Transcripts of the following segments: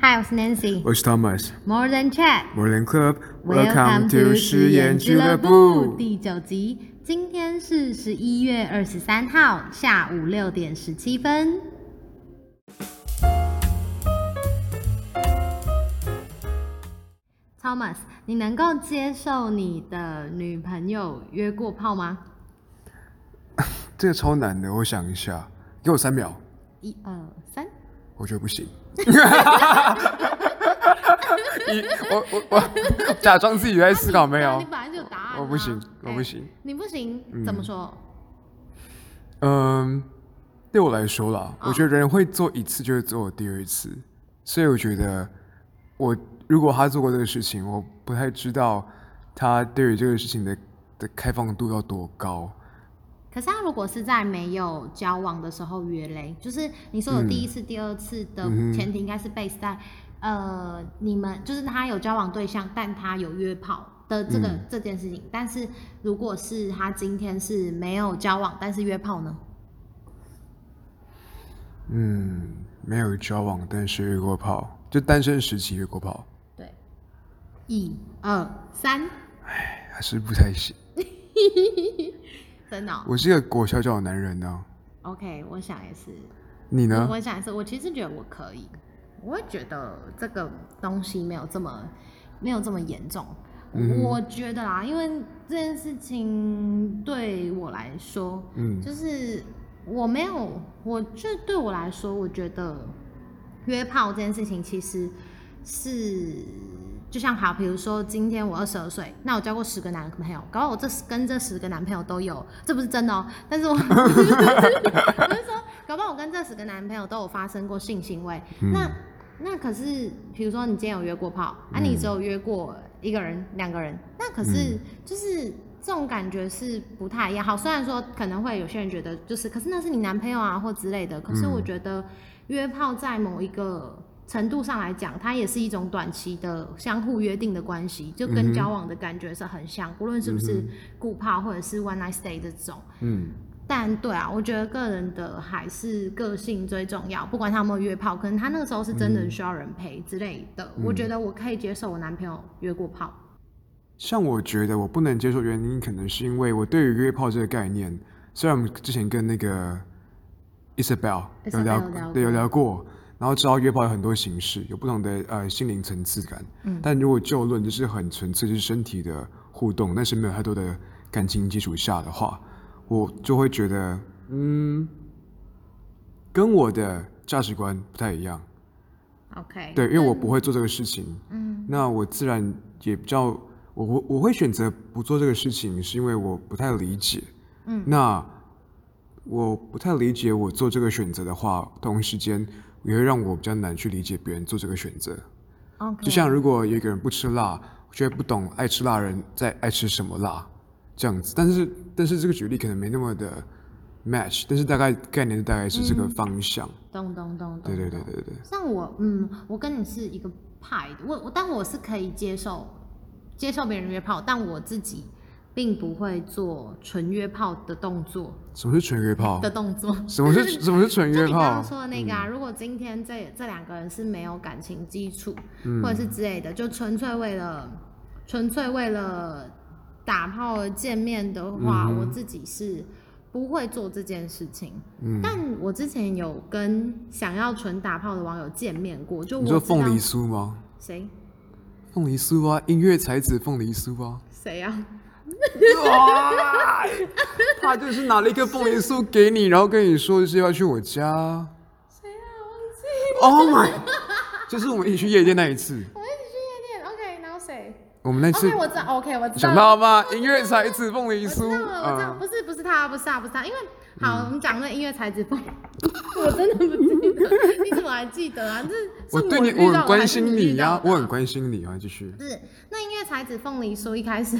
Hi，我是 Nancy。我是 Thomas。More than chat。More than club。Welcome to 实验俱乐部第九集。今天是十一月二十三号下午六点十七分。Thomas，你能够接受你的女朋友约过炮吗？这个超难的，我想一下，给我三秒，一二三。我觉得不行。你我我我 假装自己在思考，没有你，本来就有答案啊。我不行哎我不行。你不行，怎么说？嗯，对我来说啦，哦我觉得人会做一次就会做第二次，所以我觉得我如果他做过这个事情，我不太知道他对于这个事情的的开放度要多高。可是他如果是在没有交往的时候约嘞，就是你说的第一次、第二次的前提应该是 base 在、呃你们就是他有交往对象，但他有约炮的这个、嗯这件事情。但是如果是他今天是没有交往，但是约炮呢？嗯，没有交往，但是约过炮，就单身时期约过炮，对，一二三，哎还是不太行。真的哦、我是一个裹小脚的男人呢、OK，我想也是。你呢我？我想也是，我其实觉得我可以，我会觉得这个东西没有这么没有这么严重。嗯我觉得啦，因为这件事情对我来说，嗯就是我没有，我就对我来说，我觉得约炮这件事情其实是就像好，比如说今天我二十二岁，那我交过十个男朋友，搞不好我这跟这十个男朋友都有，这不是真的哦，但是我 我是说，搞不好我跟这十个男朋友都有发生过性行为，那那可是比如说你今天有约过炮，啊，你只有约过一个人、两个人，那可是就是。这种感觉是不太一样。好，虽然说可能会有些人觉得就是，可是那是你男朋友啊或之类的。可是我觉得约炮在某一个程度上来讲，它也是一种短期的相互约定的关系，就跟交往的感觉是很像，不论是不是固炮或者是 one night stay 这种。嗯，但对啊，我觉得个人的还是个性最重要，不管他有没有约炮，可能他那个时候是真的需要人陪之类的。我觉得我可以接受我男朋友约过炮。像我觉得我不能接受原因，可能是因为我对于约炮这个概念，虽然我们之前跟那个 Isabel 有聊有过聊过，然后知道约炮有很多形式，有不同的呃心灵层次感。嗯，但如果就论就是很纯粹就是身体的互动，但是没有太多的感情基础下的话，我就会觉得嗯，跟我的价值观不太一样。OK，对，因为我不会做这个事情，嗯，那我自然也比较，我我我会选择不做这个事情，是因为我不太理解，嗯，那我不太理解我做这个选择的话，同时间也会让我比较难去理解别人做这个选择。就像如果有一个人不吃辣，我就会不懂爱吃辣人在爱吃什么辣这样子，但是但是这个举例可能没那么的 match，但是大概概念大概是这个方向，咚咚咚咚。对对对对对，像我，嗯，我跟你是一个派的，我我，但我是可以接受接受别人约炮，但我自己并不会做纯约炮的动作什么是纯约炮？的动作。什么是什么是纯约炮就你刚刚？说的那个啊，如果今天这这两个人是没有感情基础，或者是之类的，就纯粹为了纯粹为了打炮而见面的话，我自己是不会做这件事情。但我之前有跟想要纯打炮的网友见面过，就我凤梨酥吗？谁凤梨酥啊，音乐才子凤梨酥啊。谁啊？哇！他就是拿了一个凤梨酥给你，然后跟你说就是要去我家。谁啊？忘记 Oh my！就是我们一起去夜店那一次，我们一起去夜店，OK，然后谁我们那次？OK，我知道，OK，我知道。想到吗？音乐才子凤梨酥，我知道了，我知道，嗯，不是不是他，不是他，不是他，因为好，我们讲那音乐才子凤，我真的不记得，你怎么还记得啊？这是我对你我很关心你呀、到的我很关心你啊，继续。不是那音乐才子凤梨酥一开始。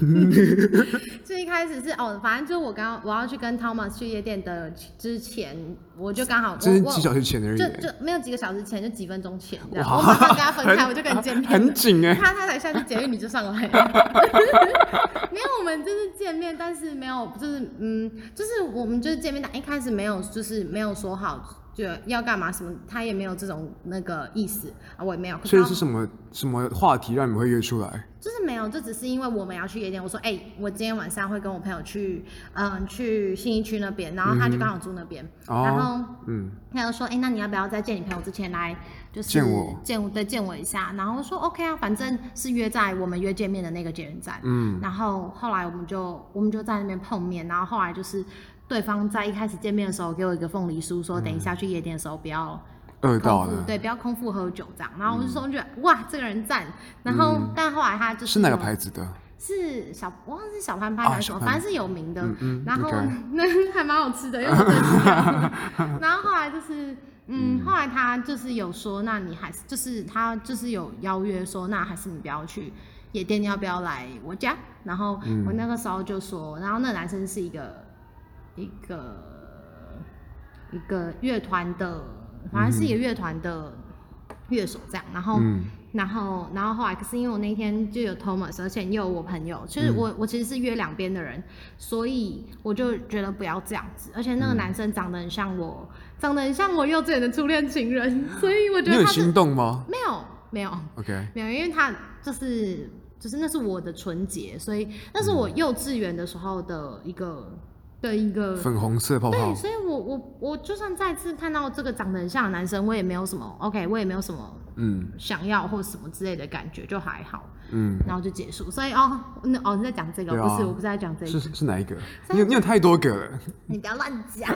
就一开始是哦，反正就是我刚我要去跟 Thomas 去夜店的之前，我就刚好我我这是几小时前而已。就欸，就没有几个小时前，就几分钟前这样，哇。我马上跟他分开，很我就跟你见面了，很紧哎、他他才下去捷运你就上来。了，没有，我们就是见面，但是没有，就是嗯，就是我们就是见面，但一开始没有，就是没有说好就要干嘛什么，他也没有这种那个意思啊，我也没有。所以是什么什么话题让你们会约出来？就是没有，这只是因为我们要去夜店。我说，哎、我今天晚上会跟我朋友去，嗯，去信义区那边，然后他就刚好住那边，哦然后嗯，他就说，哎、那你要不要在见你朋友之前来，就是见我见我对见我一下？然后说 OK 啊，反正是约在我们约见面的那个捷运站。嗯，然后后来我们就我们就在那边碰面，然后后来就是对方在一开始见面的时候给我一个凤梨酥，说等一下去夜店的时候不要饿到了，空腹对，不要空腹喝酒这样。然后我就说觉得、哇，这个人赞。然后、但后来他就是是哪个牌子的？是小，我忘记是小潘潘啊还是什么，反正是有名的。然后 那还蛮好吃的，因为我最喜欢。然后后来就是，嗯，后来他就是有说，那你还是就是他就是有邀约说，那还是你不要去夜店，你要不要来我家？然后嗯我那个时候就说，然后那男生是一个一个一个乐团的，好像是一个乐团的乐手这样，然后。嗯。然后，然后后来，可是因为我那天就有 Thomas，而且又有我朋友，其实我、我其实是约两边的人，所以我就觉得不要这样子。而且那个男生长得很像我，长得很像我幼稚园的初恋情人，所以我觉你有得他是心动吗？没有没有？OK，没有，因为他就是就是那是我的纯洁，所以那是我幼稚园的时候的一个的一个粉红色泡泡。对，所以我我我就算再次看到这个长得很像的男生，我也没有什么 OK，我也没有什么嗯。想要或什么之类的感觉，就还好，嗯，然后就结束。所以哦，那哦你在讲这个，对啊。不是我不是在讲这个，是是哪一个？你有你有太多个了，你不要乱讲，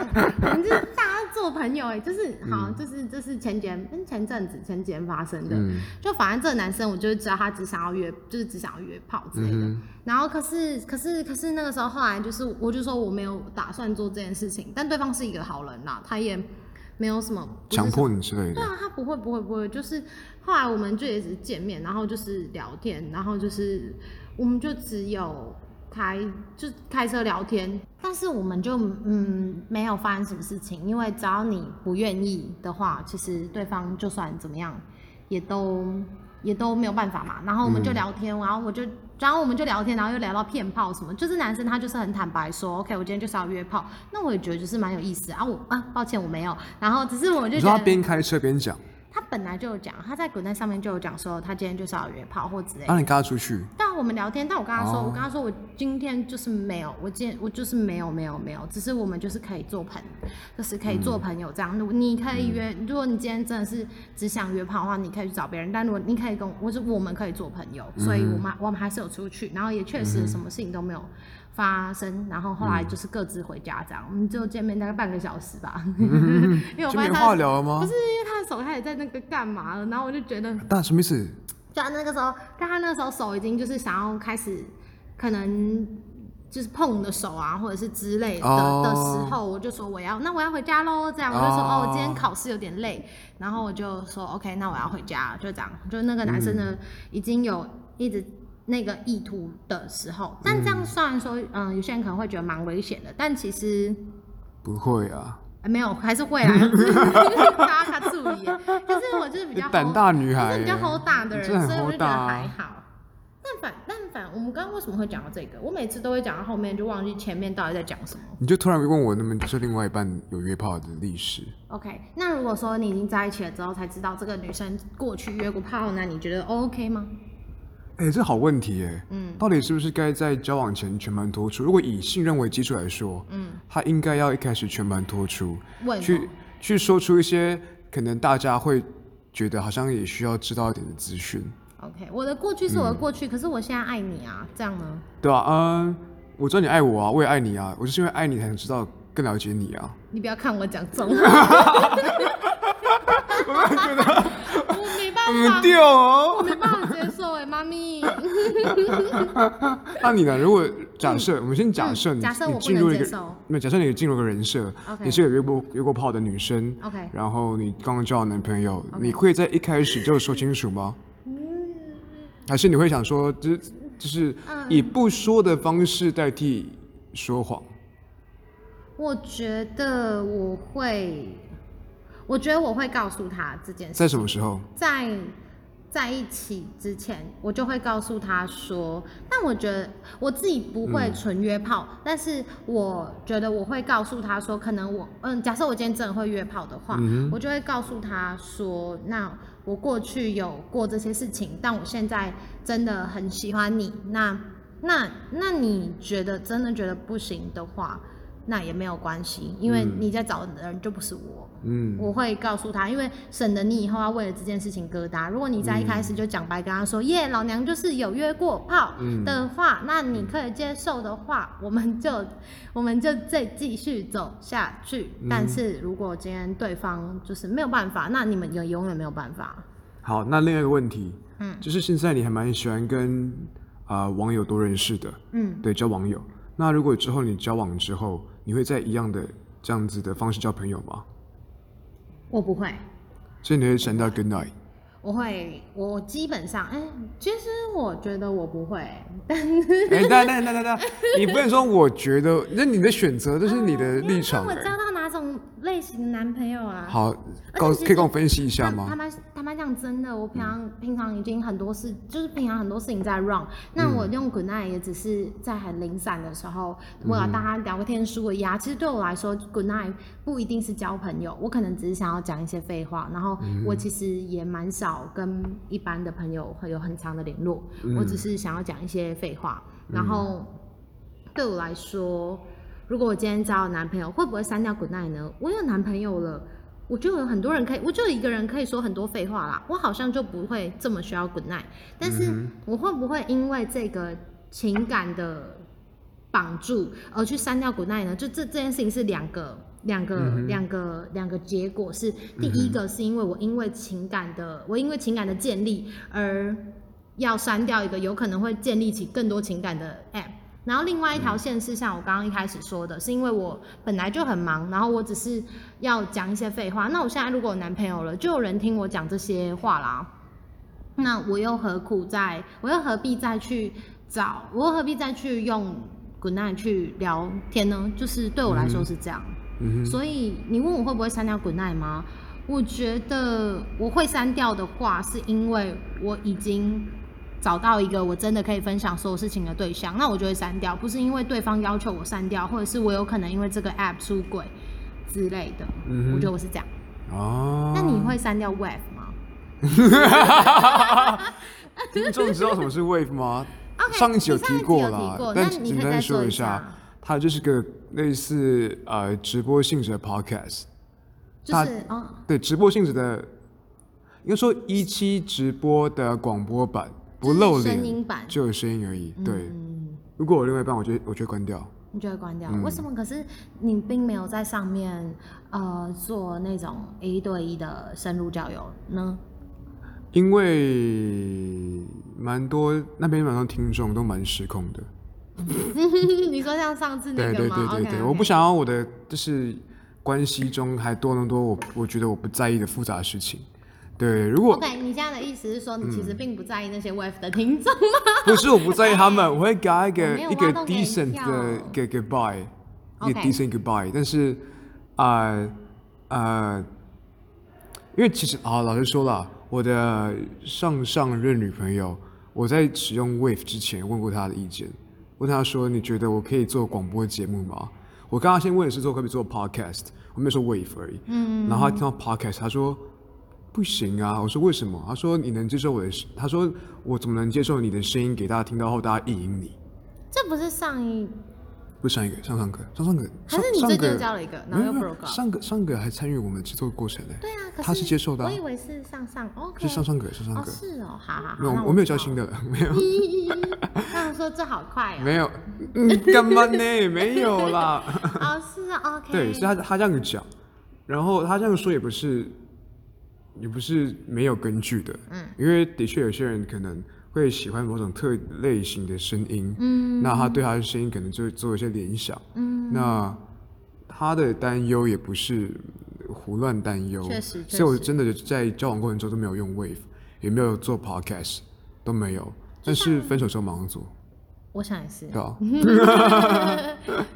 你就是大家做朋友哎，就是好，嗯就是这是前几天嗯前阵子前几天发生的，嗯。就反正这个男生我就是知道他只想要约，就是只想要约炮之类的。嗯然后可是可是可是那个时候后来就是我就说我没有打算做这件事情，但对方是一个好人呐，他也没有什么强迫你之类的，对啊，他不会不会不会，就是后来我们就也只是见面，然后就是聊天，然后就是我们就只有开就开车聊天，但是我们就嗯没有发生什么事情，因为只要你不愿意的话，其实对方就算怎么样也都也都没有办法嘛。然后我们就嗯。聊天，然后我就然后我们就聊天，然后又聊到骗炮什么，就是男生他就是很坦白说，OK，我今天就是要约炮，那我也觉得就是蛮有意思啊。我啊，抱歉我没有，然后只是我就你说他觉得。边开车边讲，他本来就有讲，他在滚蛋上面就有讲说，他今天就是要约炮或之类的。让你跟他出去，但我们聊天，但我跟他说，哦我跟他说，我今天就是没有，我今天我就是没有没有没有，只是我们就是可以做朋就是可以做朋友这样。如果你可以约，如果你今天真的是只想约炮的话，你可以去找别人。但如果你可以跟我，我是我们可以做朋友，所以我们我们还是有出去，然后也确实什么事情都没有发生，然后后来就是各自回家这样，我们就见面大概半个小时吧，因为我发现他聊了吗不是？因为他的手开始在那个干嘛了，然后我就觉得。但什么意思？就他那个时候，但他那个时候手已经就是想要开始，可能就是碰你的手啊，或者是之类的、哦的时候，我就说我要，那我要回家喽。这样我就说哦哦，今天考试有点累，然后我就说 OK，那我要回家，就这样。就那个男生呢，已经有一直那个意图的时候，但这样虽然说，嗯，有些人可能会觉得蛮危险的，但其实。不会啊，呃没有，还是会啦，就是大家注意。可是我就是比较 胆大女孩我是比较耶 hold 大的人，所以我就觉得还好。但反但反，我们刚刚为什么会讲到这个？我每次都会讲到后面，就忘记前面到底在讲什么。你就突然问我，那么就是另外一半有约炮的历史？OK，那如果说你已经在一起了之后才知道这个女生过去约过炮，那你觉得 OK 吗？哎、这好问题哎。嗯到底是不是该在交往前全盘托出？如果以信任为基础来说，嗯，他应该要一开始全盘托出，问去去说出一些可能大家会觉得好像也需要知道一点的资讯，OK，我的过去是我的过去，可是我现在爱你啊，这样呢？对啊、嗯，我知道你爱我啊，我也爱你啊，我就是因为爱你才能知道更了解你啊。你不要看我讲中 话，我没办嗯，法，对我哦。没办法接受哎，妈咪。那你呢？如果假设、我们先假设你，假设我不进入一个能接受，没有假设你进入一个人设你是有约过约过炮的女生 OK 然后你刚刚交了男朋友你会在一开始就说清楚吗？还是你会想说，就是就是嗯以不说的方式代替说谎？我觉得我会，我觉得我会告诉他这件事。在什么时候？在在一起之前，我就会告诉他说，但我觉得我自己不会纯约炮，但是我觉得我会告诉他说，可能我嗯，假设我今天真的会约炮的话，我就会告诉他说，那我过去有过这些事情，但我现在真的很喜欢你，那那那你觉得真的觉得不行的话？那也没有关系，因为你在找的人就不是我。嗯，我会告诉他，因为省得你以后要为了这件事情疙瘩。如果你在一开始就讲白跟他说，耶，老娘就是有约过炮的话，那你可以接受的话，我们就我们就再继续走下去。但是如果今天对方就是没有办法，那你们也永远没有办法。好，那另外一个问题，嗯，就是现在你还蛮喜欢跟啊网友多认识的，嗯，对，交网友。那如果之后你交往之后，你会在一样的这样子的方式交朋友吗？我不会。所以你会删掉 Good night？我会，我基本上，哎，其实我觉得我不会。哎，那那那那那，你不能说我觉得，那你的选择，这是你的立场。类型的男朋友啊？好，告可以跟我分析一下吗？他们他们讲真的，我平常平常已经很多事，就是平常很多事情在 run。那我用 Good night 也只是在很零散的时候，我要大家聊个天、舒个压。其实对我来说，Good night 不一定是交朋友，我可能只是想要讲一些废话。然后我其实也蛮少跟一般的朋友会有很长的联络，我只是想要讲一些废话。然后对我来说。如果我今天找我男朋友，会不会删掉 Good night 呢？我有男朋友了，我就有很多人可以，我就一个人可以说很多废话啦。我好像就不会这么需要 Good night。但是我会不会因为这个情感的绑住而去删掉 Good night 呢？就这这件事情是两个两个两个两个结果，是第一个是因为我因为情感的我因为情感的建立而要删掉一个有可能会建立起更多情感的 app。然后另外一条线是像我刚刚一开始说的，是因为我本来就很忙，然后我只是要讲一些废话。那我现在如果有男朋友了，就有人听我讲这些话啦。那我又何苦在？我又何必再去找？我又何必再去用 Good night 去聊天呢？就是对我来说是这样。所以你问我会不会删掉 Good night 吗？我觉得我会删掉的话，是因为我已经。找到一个我真的可以分享所有事情的对象，那我就会删掉，不是因为对方要求我删掉，或者是我有可能因为这个 app 出轨之类的。嗯我觉得我是这样。哦。那你会删掉 wave 吗？听众知道什么是 wave 吗？上一集有提过了，但简单说一下，它就是个类似呃直播性质的 podcast。就是哦。对，直播性质的，应该说一期直播的广播版。不露脸，就有声音而已。对，如果我另外一半，我就我就关掉。你就会关掉？为什么？可是你并没有在上面呃做那种一对一的深入交友呢？因为蛮多那边蛮多听众都蛮失控的。你说像上次那个吗？对对对对对，我不想要我的就是关系中还多那么多我我觉得我不在意的复杂事情。对，如果 OK，你现在的意思是说，你其实并不在意那些 w e f 的听众吗？不是，我不在意他们，我会给他一个一个 decent 的一个 goodbye，一个 decent goodbye。但是，啊啊，因为其实啊，老实说了，我的上上任女朋友，我在使用 wave 之前问过她的意见，问她说，你觉得我可以做广播节目吗？我刚刚先问的是做可不可以做 podcast，我没有说 wave 而已。嗯，然后她听到 podcast，她说。不行啊！我说为什么？他说你能接受我的？他说我怎么能接受你的声音给大家听到后，大家意淫你？这不是上一？不是上一个，上上个，上上个。还是你最近交了一个，然后又 broke 上个上个还参与我们制作过程呢。对啊，他是接受的。我以为是上上，OK。是上上个，上上个。是哦，好好好。没有，我没有交新的了，没有。他们说这好快哦。没有，嗯，干嘛呢？没有啦。哦，是啊，OK。对，是他他这样讲，然后他这样说也不是。也不是没有根据的，嗯，因为的确有些人可能会喜欢某种特类型的声音，嗯，那他对他的声音可能就会做一些联想，嗯，那他的担忧也不是胡乱担忧，确实，所以我真的在交往过程中都没有用 Wave，也没有做 Podcast，都没有，但是分手之后马上做。我想也是，对啊，没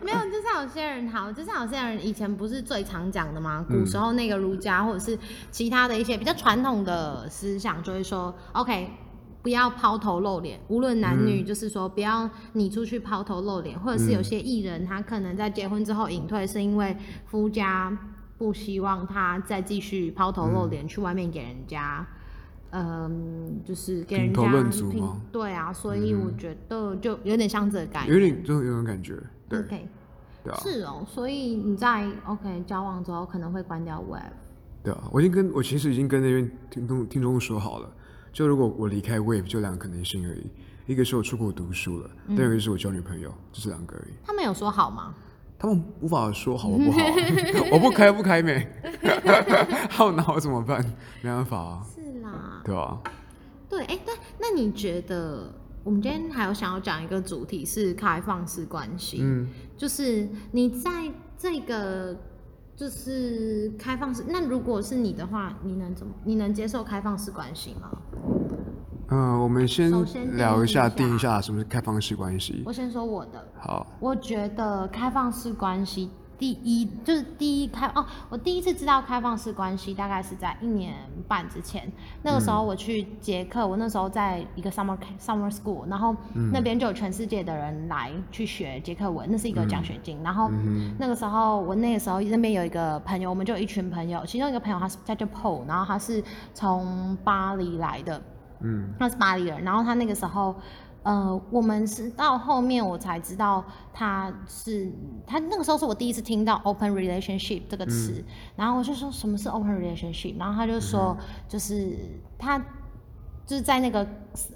有，些人好，就是有些人以前不是最常讲的吗？嗯古时候那个儒家或者是其他的一些比较传统的思想，就会说，OK，不要抛头露脸，无论男女，嗯就是说不要你出去抛头露脸，或者是有些艺人他可能在结婚之后隐退，是因为夫家不希望他再继续抛头露脸、去外面给人家。嗯，就是给人家对啊，所以我觉得就有点像这个概念。有点就有种感觉，对对啊，是哦，所以你在 OK 交往之后可能会关掉 Web。对啊，我已经跟我其实已经跟那边听众听众说好了，就如果我离开 Wave 就两个可能性而已，一个是我出国读书了，嗯第二个是我交女朋友，就是两个而已。他们有说好吗？他们无法说好或不好啊，我不开不开没，好那我怎么办？没办法啊，是啦，对啊、对，哎、但，那你觉得我们今天还有想要讲一个主题是开放式关系，嗯，就是你在这个就是开放式，那如果是你的话，你能怎么？你能接受开放式关系吗？嗯、我们先首先聊一下一下定一下什么是开放式关系。我先说我的，好，我觉得开放式关系第一就是第一开哦，我第一次知道开放式关系大概是在一年半之前，那个时候我去捷克，我那时候在一个 summer summer school，然后那边就有全世界的人来去学捷克文，那是一个奖学金，然后那个时候我那个时候那边有一个朋友，我们就有一群朋友，其中一个朋友他是他叫 Paul，然后他是从巴黎来的，嗯。他是巴黎人，然后他那个时候，呃，我们是到后面我才知道他是他那个时候是我第一次听到 open relationship 这个词，然后我就说什么是 open relationship，然后他就说就是他就是在那个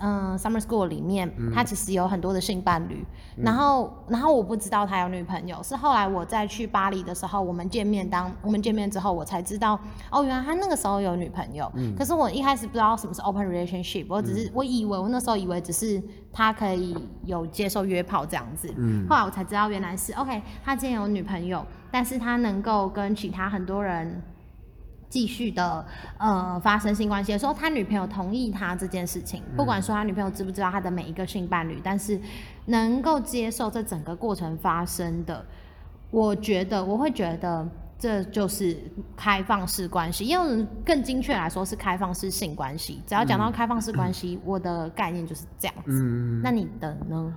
嗯、呃 summer school 里面，他其实有很多的性伴侣，然后然后我不知道他有女朋友，是后来我在去巴黎的时候，我们见面当我们见面之后，我才知道哦，原来他那个时候有女朋友。可是我一开始不知道什么是 open relationship，我只是、我以为我那时候以为只是他可以有接受约炮这样子，嗯后来我才知道原来是 OK，他既然有女朋友，但是他能够跟其他很多人。继续的呃发生性关系的时候，他女朋友同意他这件事情，不管说他女朋友知不知道他的每一个性伴侣，但是能够接受这整个过程发生的，我觉得我会觉得这就是开放式关系，因为更精确来说是开放式性关系。只要讲到开放式关系，我的概念就是这样子。嗯那你的呢？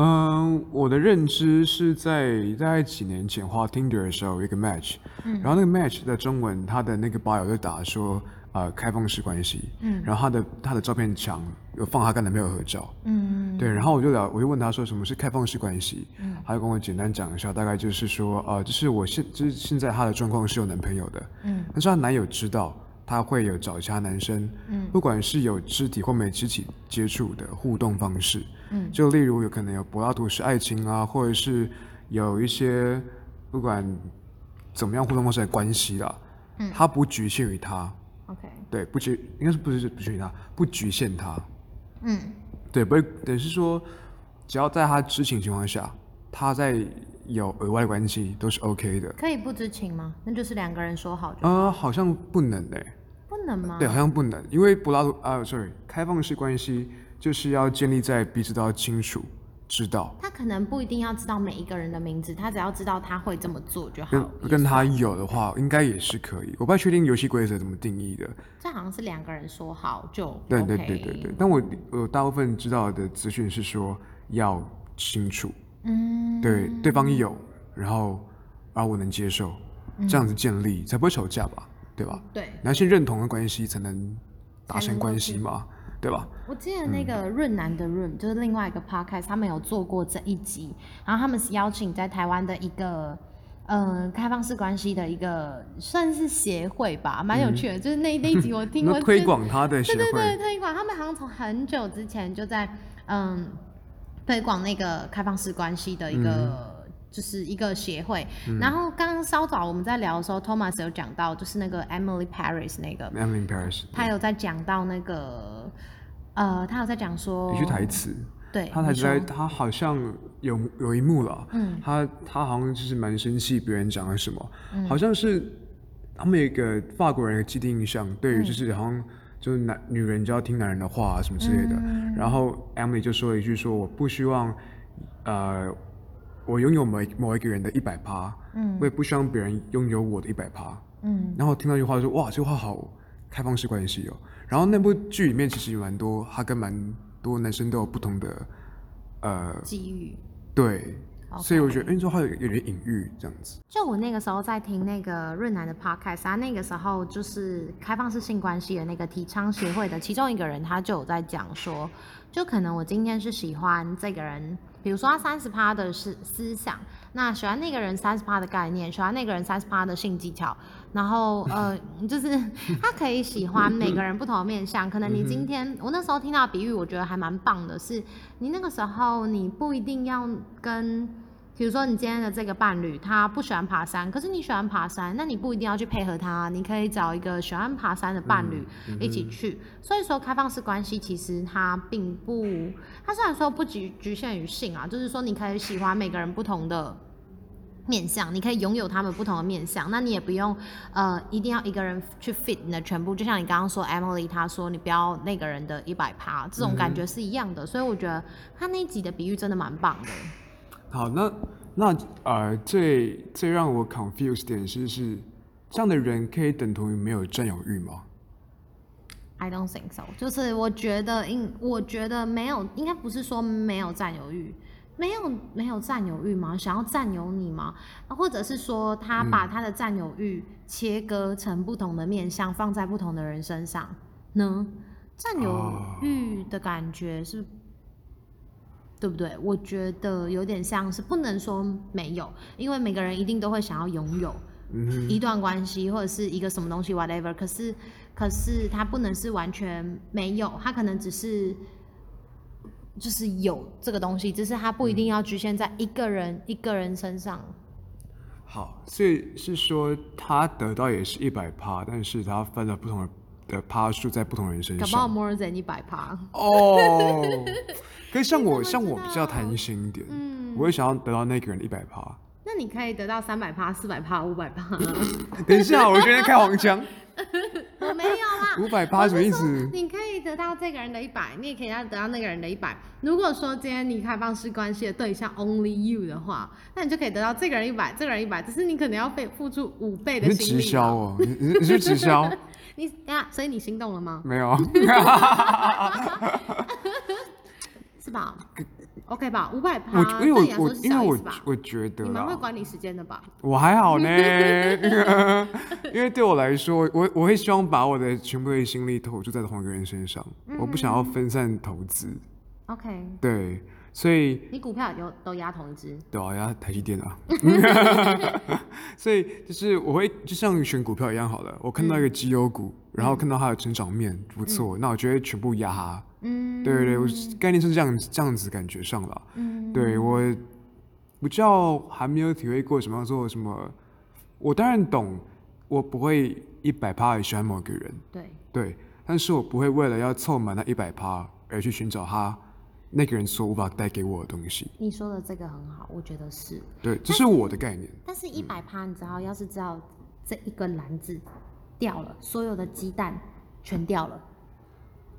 嗯，我的认知是在大概几年前画 Tinder 的时候有一个 match，、然后那个 match 的中文它的那个 bio 就打说呃开放式关系，嗯。然后他的他的照片墙有放他跟男朋友合照，嗯，对，然后我就聊，我就问他说什么是开放式关系，嗯。他就跟我简单讲一下，大概就是说，呃，就是我现就是现在她的状况是有男朋友的，嗯，但是她男友知道她会有找其他男生，嗯，不管是有肢体或没肢体接触的互动方式，嗯，就例如有可能有柏拉图式爱情啊，或者是有一些不管怎么样互动方式的关系啦，嗯。它不局限于他，OK，对，不局应该是不是不局限于他，不局限他，嗯。对，不会，等于是说，只要在他知情情况下，他在有额外的关系都是 OK 的。可以不知情吗？那就是两个人说好就呃，好。像不能诶、不能吗？对，好像不能，因为柏拉图啊，sorry，开放式关系就是要建立在彼此都要清楚知道，他可能不一定要知道每一个人的名字，他只要知道他会这么做就好。跟跟他有的话，应该也是可以。我不太确定游戏规则怎么定义的。这好像是两个人说好就 OK。对对对对对，但我我大部分知道的资讯是说要清楚，嗯，对，对方有，然后而我能接受，这样子建立才不会吵架吧，对吧？对。你要先认同的关系才能达成关系嘛，对吧？我记得那个润南的润，就是另外一个 podcast，他们有做过这一集，然后他们是邀请在台湾的一个。嗯，开放式关系的一个算是协会吧，蛮有趣的。就是那那一集我听过，推广他的协对对对，推广他们好像从很久之前就在嗯推广那个开放式关系的一个、就是一个协会。然后刚刚稍早我们在聊的时候，Thomas 有讲到，就是那个 Emily Paris 那个，Emily Paris，他有在讲到那个呃，他有在讲说一句台词，对，他台词他好像有有一幕了，嗯。他他好像就是蛮生气别人讲了什么，嗯。好像是他们有一个法国人的既定印象，对嗯。于就是好像就是男女人就要听男人的话啊什么之类的，嗯。然后 Emily 就说了一句说我不希望呃我拥有某一某一个人的一百趴，嗯，我也不希望别人拥有我的一百趴，嗯。然后听到一句话说，哇，这句话好开放式关系哦。然后那部剧里面其实有蛮多，他跟蛮多男生都有不同的呃机遇，对。所以我觉得，哎，说话有有点隐喻这样子。就我那个时候在听那个润南的 podcast，他那个时候就是开放式性关系的那个提倡协会的其中一个人，他就有在讲说，就可能我今天是喜欢这个人，比如说他三十趴的是思想，那喜欢那个人三十趴的概念，喜欢那个人三十趴的性技巧，然后 呃，就是 他可以喜欢每个人不同的面相。可能你今天我那时候听到比喻，我觉得还蛮棒的，是你那个时候你不一定要跟。比如说，你今天的这个伴侣他不喜欢爬山，可是你喜欢爬山，那你不一定要去配合他，你可以找一个喜欢爬山的伴侣一起去。所以说，开放式关系其实它并不，它虽然说不局局限于性啊，就是说你可以喜欢每个人不同的面相，你可以拥有他们不同的面相，那你也不用呃一定要一个人去 fit 你的全部。就像你刚刚说，Emily 她说你不要那个人的一百趴，这种感觉是一样的。所以我觉得他那一集的比喻真的蛮棒的。好，那那呃，最最让我 confused 点是是，这样的人可以等同于没有占有欲吗？I don't think so。就是我觉得，应我觉得没有，应该不是说没有占有欲，没有没有占有欲吗？想要占有你吗？或者是说他把他的占有欲切割成不同的面相，放在不同的人身上呢？占有欲的感觉是。对不对？我觉得有点像是不能说没有，因为每个人一定都会想要拥有一段关系或者是一个什么东西，whatever。可是，可是他不能是完全没有，他可能只是就是有这个东西，只是他不一定要局限在一个人一个人身上。好，所以是说他得到也是一百趴，但是他分了不同的。的趴数在不同人身上，搞不好 more than 一百趴哦。可是像我，像我比较贪心一点，嗯，我也想要得到那个人一百趴。那你可以得到三百趴、四百趴、五百趴。等一下，我今天开黄腔。我没有啦。五百趴什么意思？你可以得到这个人的一百，你也可以要得到那个人的一百。如果说今天你开放式关系的对象 only you 的话，那你就可以得到这个人一百，这个人一百，只是你可能要费付出五倍的心力。直销哦，你你是直销。你呀，所以你心动了吗？没有，是吧？OK 吧，五百趴，因为我因为我我觉得你蛮会管理时间的吧？我还好呢，因为对我来说，我我会希望把我的全部的心力投注在同一个人身上，我不想要分散投资。OK，对。所以你股票有都压同一只？对啊，压台积电啊。所以就是我会就像选股票一样好了，我看到一个绩优股，然后看到它的成长面不错，那我觉得全部压它。嗯，对对对，我概念是这样这样子感觉上了。嗯，对我不叫还没有体会过什么叫做什么，我当然懂，我不会一百趴喜欢某个人。对对，但是我不会为了要凑满那一百趴而去寻找他。那个人所无法带给我的东西，你说的这个很好，我觉得是。对，这是我的概念。但是，一百趴，你知道，要是知道这一个篮子掉了，所有的鸡蛋全掉了。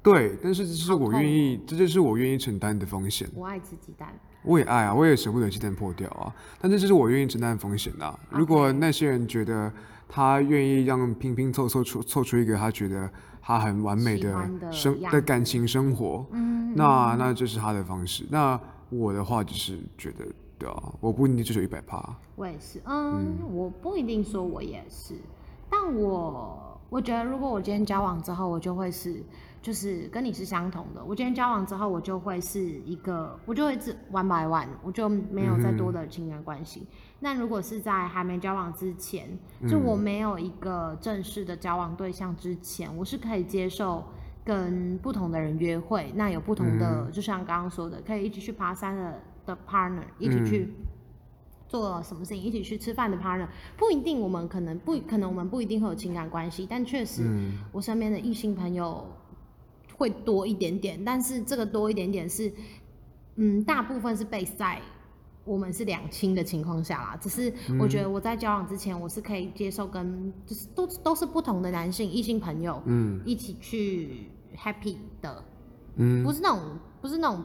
对，但是这是我愿意，这就是我愿意承担的风险。我爱吃鸡蛋，我也爱啊，我也舍不得鸡蛋破掉啊。但这就是我愿意承担的风险啊。如果那些人觉得他愿意让拼拼凑凑出凑出一个他觉得。他很完美的生的感情生活，嗯，那那这是他的方式。那我的话就是觉得，对啊，我不一定追求一百趴。我也是，嗯，我不一定说我也是，但我我觉得如果我今天交往之后，我就会是。就是跟你是相同的。我今天交往之后，我就会是一个，我就会是 one by one，我就没有再多的情感关系。那如果是在还没交往之前，就我没有一个正式的交往对象之前，我是可以接受跟不同的人约会。那有不同的，就像刚刚说的，可以一起去爬山的的 partner，一起去做什么事情，一起去吃饭的 partner，不一定我们可能不可能我们不一定会有情感关系，但确实我身边的异性朋友。会多一点点，但是这个多一点点是，嗯，大部分是被在我们是两清的情况下啦。只是我觉得我在交往之前，我是可以接受跟就是都都是不同的男性异性朋友，嗯，一起去 happy 的，嗯，不是那种不是那种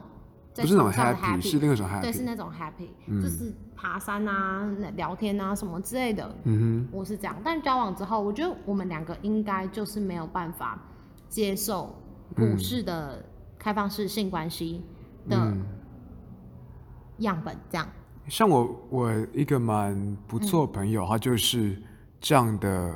在不是那种 happy，是种 happy。对，是那种 happy，、就是爬山啊、聊天啊什么之类的。嗯哼我是这样，但交往之后，我觉得我们两个应该就是没有办法接受普世的开放式性关系的嗯。样本，这样。像我我一个蛮不错的朋友，他就是这样的，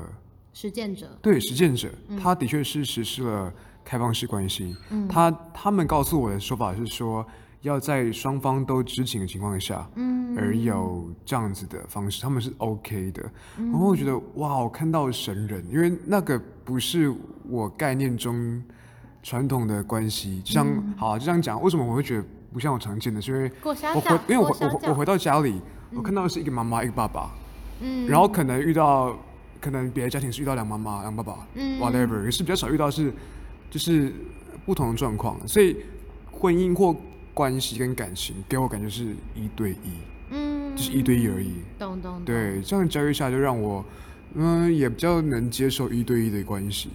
实践者，对实践者，嗯。他的确是实施了开放式关系。他他们告诉我的说法是说，要在双方都知情的情况下，嗯，而有这样子的方式，他们是 OK 的。嗯。然后我觉得哇，我看到神人，因为那个不是我概念中传统的关系。就像、嗯好、啊，就这样讲，为什么我会觉得不像我常见的？是因为我回，因为我我回我回到家里，我看到的是一个妈妈一个爸爸，嗯，然后可能遇到可能别的家庭是遇到两妈妈两爸爸、嗯 whatever，也是比较少遇到是就是不同的状况，所以婚姻或关系跟感情给我感觉是一对一。嗯，就是一对一而已。懂懂懂，对，这样教育下就让我，嗯，也比较能接受一对一的关系。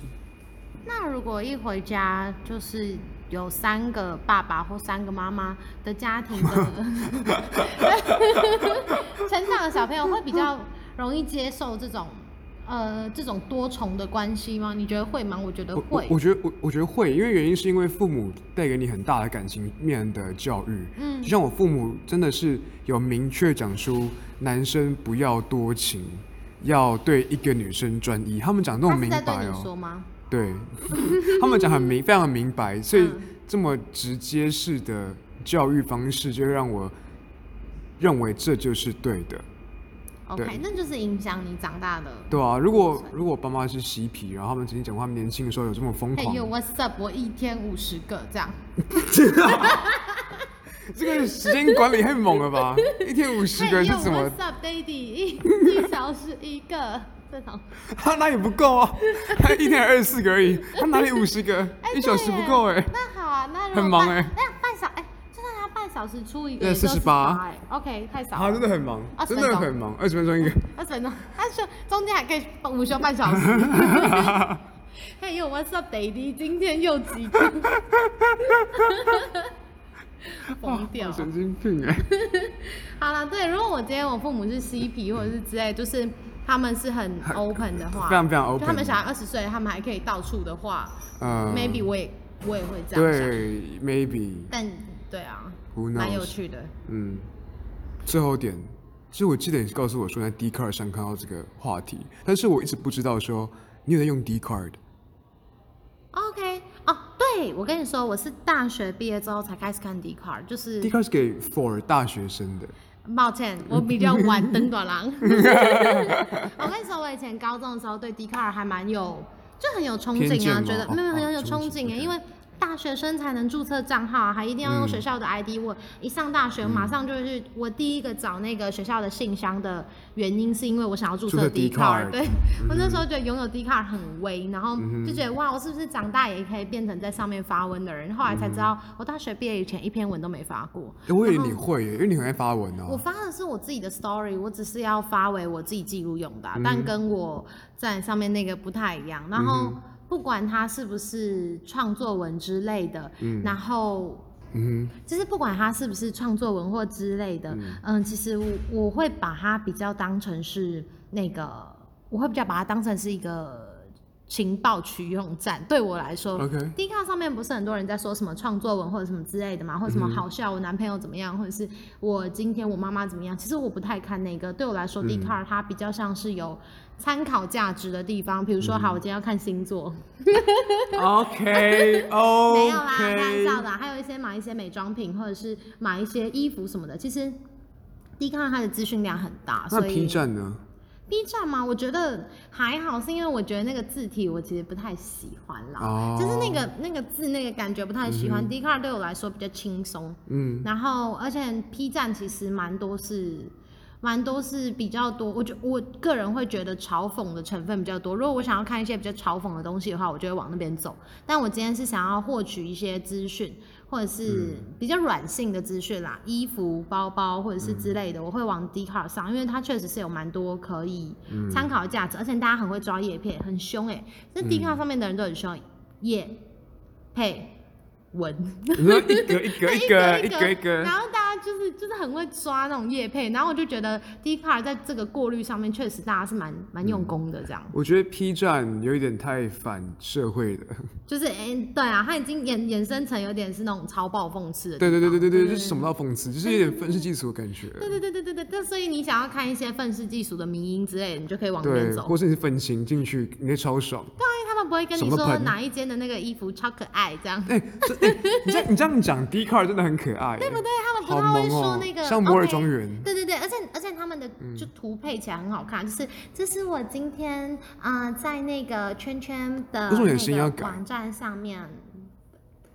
那如果一回家就是有三个爸爸或三个妈妈的家庭的 成长的小朋友，会比较容易接受这种呃这种多重的关系吗？你觉得会吗？我觉得会。我觉得我我觉得会，因为原因是因为父母带给你很大的感情面的教育。嗯就像我父母真的是有明确讲出男生不要多情，要对一个女生专一，他们讲那他种明是在对你白哦、说吗？对，他们讲很明，非常明白，所以嗯这么直接式的教育方式，就会让我认为这就是对的。OK，对那就是影响你长大的。对啊，如果如果爸妈是嬉皮，然后他们曾经讲过他们年轻的时候有这么疯嘿狂，yo what's up？我一天五十个这样，这个时间管理太猛了吧？一天五十嘿个是怎么？what's up daddy？一一小时一个他哪里不够啊？他一天二十四个而已，他哪里五十个？一小时不够哎、那好啊，那如果很忙哎那半小哎，就算他半小时出一个，对也就48 48哎，OK，太少他真，的很忙，20真的很忙，二十分钟一个。二十分钟，他说中间还可以午休半小时。嘿呦，What's up, Daddy？今天又几个？疯掉。神经病哎、好了，对，如果我今天我父母是嬉皮或者是之类，就是他们是 很 open 的话，非常非常 open 他们小孩二十岁，他们还可以到处的话、嗯 m a y b e 我也我也会这样想。对，maybe，但对啊蛮有趣的。嗯。最后一点，其实我记得你告诉我说在 d c a r d 上看到这个话题，但是我一直不知道说你有在用 d c a r d OK，哦，对，我跟你说，我是大学毕业之后才开始看 d c a r d 就是 d c a r d 是给 for 大学生的。抱歉，我比较晚登短廊。我跟你说，我以前高中的时候对 c a r 还蛮有，就很有憧憬啊，觉得没有很有憧憬憧憬哎，因为。大学生才能注册账号啊，还一定要用嗯学校的 ID、我一上大学，马上就是我第一个找那个学校的信箱的原因，是因为我想要注册 d c a Dcard 儿。对、我那时候觉得拥有 d c a r 很威，然后嗯就觉得哇，我是不是长大也可以变成在上面发文的人？后来才知道，我大学毕业以前一篇文都没发过。哎、我以为你会耶，因为你很爱发文我哦。发的是我自己的 story，我只是要发为我自己记录用的但跟我在上面那个不太一样。然后不管它是不是创作文之类的，然后嗯就是不管他是不是创作文或之类的，嗯其实我我会把它比较当成是那个，我会比较把它当成是一个情报取用站。对我来说 d 卡上面不是很多人在说什么创作文或者什么之类的嘛，或者什么好笑，我男朋友怎么样，或者是我今天我妈妈怎么样。其实我不太看那个，对我来说 d 卡它比较像是有参考价值的地方。比如说，好，我今天要看星座，，OK OK，没有啦，开玩笑的啊。还有一些买一些美妆品，或者是买一些衣服什么的。其实 D 卡它的资讯量很大，那所以 P 站呢？B 站嘛，我觉得还好，是因为我觉得那个字体我其实不太喜欢啦，哦就是那个那个字那个感觉不太喜欢。D 卡对我来说比较轻松，嗯，然后而且 P 站其实蛮多是。蛮多是比较多，我觉我个人会觉得嘲讽的成分比较多。如果我想要看一些比较嘲讽的东西的话，我就会往那边走。但我今天是想要获取一些资讯，或者是比较软性的资讯啦，衣服、包包或者是之类的，我会往 d c a r 上，因为它确实是有蛮多可以参考的价值，而且大家很会抓叶片，很凶哎、欸。那 d c a r 上面的人都很凶，叶配文，你说一个一个一个一个一个然，后大家就是就是很会抓那种叶配，然后我就觉得 d c a r 在这个过滤上面确实大家是蛮蛮用功的，这样、我觉得 P 站有一点太反社会了。就是哎、对啊，它已经衍衍生成有点是那种超爆讽刺的对，对对对对对，就是什么到讽刺，就是有点愤世嫉俗的感觉。对对对对对对那，所以你想要看一些愤世嫉俗的迷音之类的，你就可以往那边，走。或是你是粉情进去，你会超爽。因为他们不会跟你说哪一间的那个衣服超可爱这样，哎、你这样你这样讲 d c a r 真的很可爱，对对不对？他们不会说那个，像摩尔庄园。对对对，而且而且他们的就图配起来很好看，就是这是我今天啊、呃在那个圈圈的网站上面，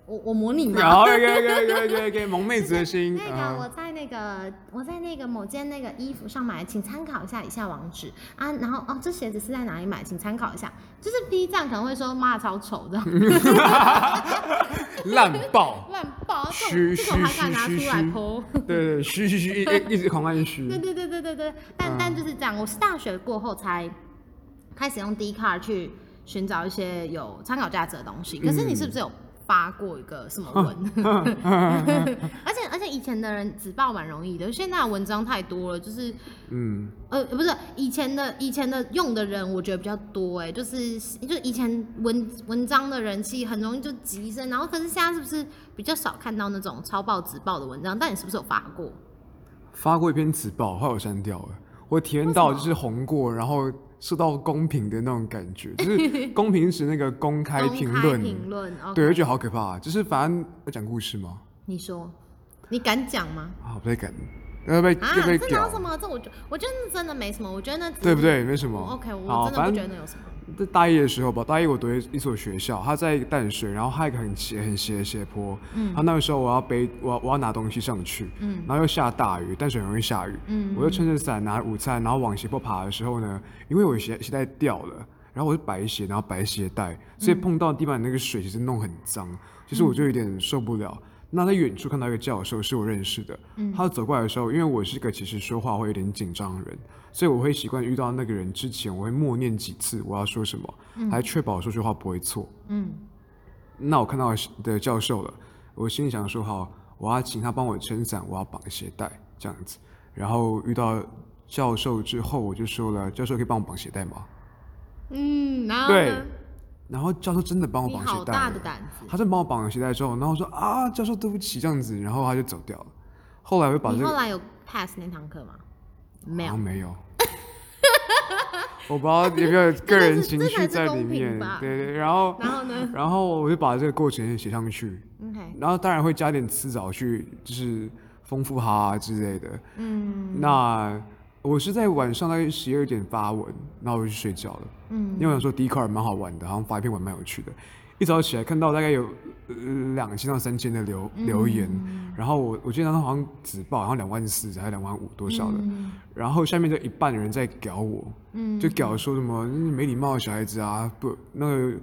我我模拟嘛。然后 给给给给给萌妹子的心那个啊我在那个我在那个某件那个衣服上买，请参考一下以下网址啊。然后哦，这鞋子是在哪里买？请参考一下。就是 B 站可能会说妈超丑这样，烂爆，烂爆，这嘘种这种还敢拿出来 po。对对，嘘嘘嘘，一一直狂按嘘对。对对对对对，但、嗯但就是这样。我是大学过后才开始用 d c a r 去寻找一些有参考价值的东西。可是你是不是有发过一个什么文？而且 而且以前的人只报蛮容易的，现在的文章太多了，就是嗯，呃不是以前的以前的用的人，我觉得比较多哎，就是就以前文文章的人气很容易就急升，然后可是现在是不是比较少看到那种超报纸报的文章？但你是不是有发过？发过一篇纸报，后来我删掉了。我体验到就是红过，然后受到公平的那种感觉，就是 公平时那个公开评论，评论，对，我觉得好可怕。就是反正要讲故事吗？你说，你敢讲吗？啊，不太敢，要被啊，要被屌这哪有，什么？这我觉我觉得那真的没什么，我觉得那对不？对？没什么。OK，我，真的不觉得那有什么。在大一的时候吧，大一我读一所学校，它在淡水，然后它有一个很斜很斜的斜坡，嗯，然后那个时候我要背我要我要拿东西上去，嗯，然后又下大雨，淡水很容易下雨，嗯我就撑着伞拿午餐，然后往斜坡爬的时候呢，因为我鞋鞋带掉了，然后我是白鞋，然后白鞋带，所以碰到地板那个水其实弄很脏，其实我就有点受不了。那在远处看到一个教授是我认识的，他走过来的时候，因为我是个其实说话会有点紧张的人，所以我会习惯遇到那个人之前，我会默念几次我要说什么，来确保说句话不会错。嗯，那我看到的教授了，我心里想说好，我要请他帮我撑伞，我要绑鞋带这样子。然后遇到教授之后，我就说了，教授可以帮我绑鞋带吗？嗯，然后对呢？然后教授真的帮我你绑鞋带好大的，胆子！他真的帮我绑了鞋带之后，然后我说啊，教授对不起这样子，然后他就走掉了。后来我就把这个你后来有 pass 那堂课吗？没有。没有。我不知道有没有个人情绪在里面 对对，然后然后呢然后我就把这个过程写上去，？OK，然后当然会加点词藻去，就是丰富它之类的。嗯那我是在晚上大概十二点发文，然后我就去睡觉了。嗯。因为我想说 d 卡尔蛮好玩的，好像发一篇文蛮有趣的。一早起来看到大概有呃两千到三千的留留言，然后我我记得那好像只报好像两万四还是两万五多少的，嗯。然后下面就一半的人在屌我，嗯。就屌说什么嗯没礼貌的小孩子啊，不那个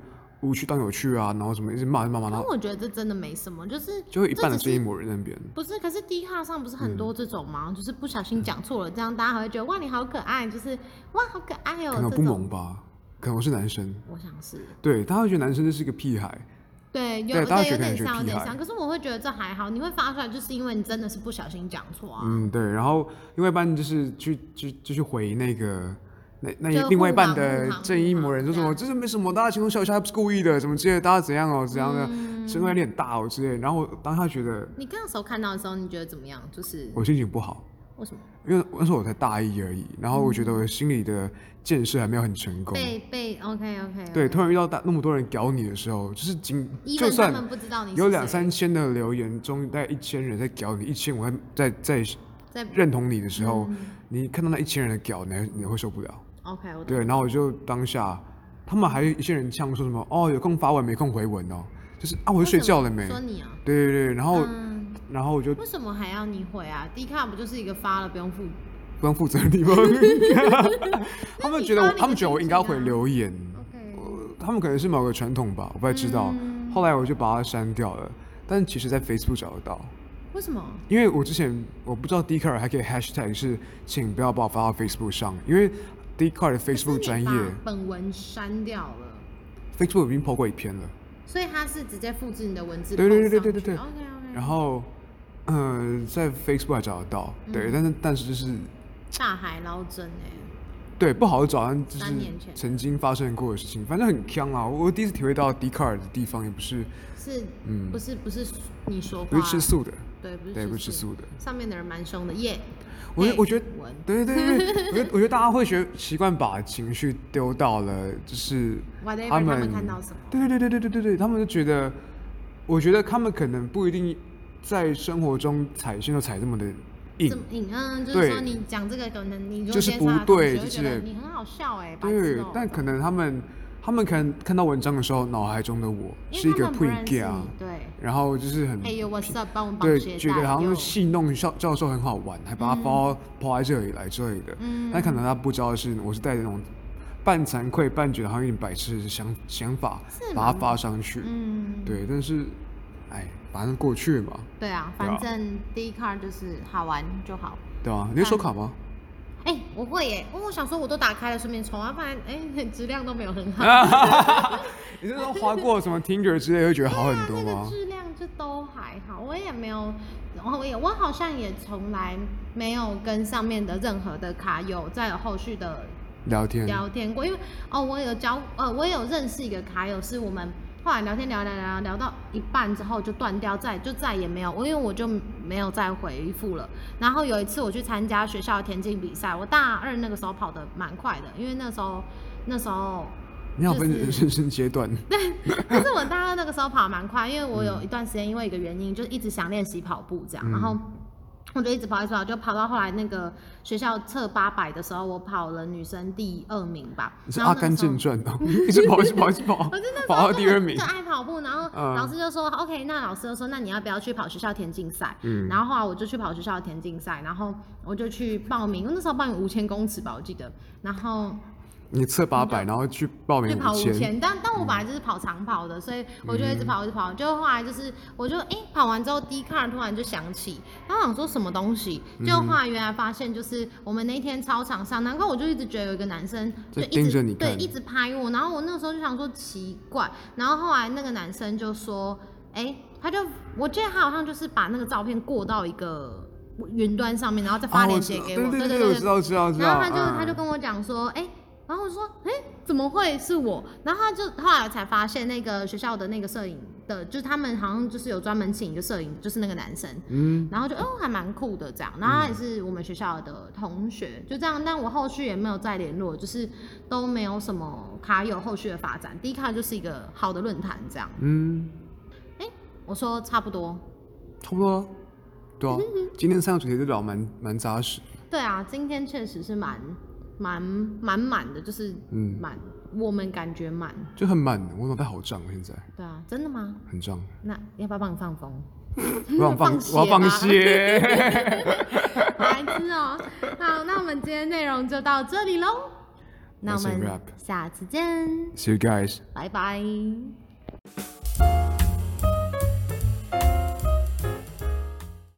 无趣当有趣啊，然后什么一直骂骂骂，然后但我觉得这真的没什么，就是就会一半是这一抹人那边。不是，可是 D 卡上不是很嗯多这种吗？就是不小心讲错了，这样大家还会觉得哇你好可爱，就是哇好可爱哦、可能我不萌吧，可能我是男生，我想是对，大家会觉得男生就是个屁孩，对，有对有点像，有点像。可是我会觉得这还好，你会发出来，就是因为你真的是不小心讲错啊。嗯，对，然后另外一半就是去去就去回那个那那就另外一半的正义魔人说什么这是没什么，大家轻松笑一下，他不是故意的，什么之类的，大家怎样哦，怎样的，嗯身高有点大哦之类。然后当他觉得你那时候看到的时候，你觉得怎么样？就是我心情不好，为什么因为那时候我才大一而已，然后我觉得我心里的建设还没有很成功。被被 OK OK 对，突然遇到大那么多人屌你的时候，就是仅就算们不知道你有两三千的留言中，大概一千人在屌你，一千我还在在在认同你的时候，嗯你看到那一千人的屌，你还你会受不了。OK 对，然后我就当下，他们还有一些人呛说什么哦，有空发文没空回文哦，就是啊，我就睡觉了没？说你啊，对对对，然后、嗯，然后我就为什么还要你回啊？D 卡不就是一个发了不用负？不用负责的地方，他们觉得我，他们觉得我应该回留言，OK，他们可能是某个传统吧，我不太知道。嗯后来我就把它删掉了，但其实在 Facebook 找得到，为什么？因为我之前我不知道 d c a r 还可以 Hashtag 是请不要把我发到 Facebook 上，因为 d c a r 的可是 Facebook 专业。把本文删掉了。Facebook 已经 po 过一篇了。所以它是直接复制你的文字，对对对对对对对。OK OK。然后，嗯、在 Facebook 还找得到，对，但是但是就是大海捞针哎，对不好找，但就是曾经发生过的事情，反正很坑啊。我第一次体会到 d 卡尔的地方，也不是是，嗯。不是不是你说话，不是吃素的，对不是吃素的。上面的人蛮凶的耶我觉我觉得对对对我觉得 我觉得大家会学习惯把情绪丢到了就是他们看到什么。对对对对对对他们就觉得我觉得他们可能不一定在生活中踩线都踩这么的硬。硬嗯就是说你讲这个可能你就是不对就是你很好笑哎对但可能他们他们可能看到文章的时候，脑海中的我是一个为他们不认识 gay 啊你，，对。然后就是很哎呦，What's up？帮我绑对，觉得好像戏弄教教授很好玩，还把他抛抛在这里来之类的。嗯但可能他不知道的是，我是带着那种半惭愧、半觉得好像有点白痴的想想法，把它发上去。嗯，对，但是，哎，反正过去嘛，对啊，反正第一 card 就是好玩就好。对啊、你有收卡吗？哎、我会耶，因为我想说我都打开了，顺便抽啊，不然哎 质量都没有很好。你是说划过什么 Tinder 之类，会觉得好很多那个吗？质量就都还好，我也没有，然后我也我好像也从来没有跟上面的任何的卡友再有后续的聊天，聊天过，因为哦，我有交呃，我有认识一个卡友，是我们后来聊天聊聊聊聊到一半之后就断掉，再就再也没有，我因为我就没有再回复了。然后有一次我去参加学校的田径比赛，我大二那个时候跑得蛮快的，因为那时候那时候你要分就是人生阶段，对，但是我大二那个时候跑得蛮快，因为我有一段时间因为一个原因，就一直想练习跑步这样，然后我就一直跑一直跑，就跑到后来那个学校测八百的时候，我跑了女生第二名吧。你是《阿甘正传》哦，一直跑，一直跑，一直跑，我真的跑到第二名就。爱跑步，然后嗯老师就说、OK，那老师就说那你要不要去跑学校田径赛？嗯然后后来我就去跑学校田径赛，然后我就去报名，那时候报名五千公尺吧，我记得，然后你测八百，然后去报名就跑五千，千，但但我本来就是跑长跑的，所以我就一直跑一直跑，就后来就是我就哎、诶跑完之后，第一看突然就想起，然后想说什么东西，就后来原来发现就是我们那天操场上，难怪我就一直觉得有一个男生就一直盯着你对一直拍我，然后我那时候就想说奇怪，然后后来那个男生就说，哎、他就我记得他好像就是把那个照片过到一个云端上面，然后再发哦链接给我，对对对对，我知道，知道，知道。然后他就、嗯他就跟我讲说，哎、然后我说，哎、怎么会是我？然后他就后来才发现，那个学校的那个摄影的，就是他们好像就是有专门请一个摄影，就是那个男生，嗯，然后就哦还蛮酷的这样。然后他也是我们学校的同学，就这样。但我后续也没有再联络，就是都没有什么卡友后续的发展。第一卡就是一个好的论坛这样。嗯，哎我说差不多，差不多啊。对啊，今天三个主题都聊蛮蛮扎实。对啊，今天确实是蛮蛮满满的，就是嗯满、我们感觉满。就很满，我脑袋好胀，现在对啊，真的吗？很胀，那要不要帮你放风？我要放，放我要放血血。白痴哦、好，那我们今天内容就到这里喽。那我们下次见，See you guys. 拜拜。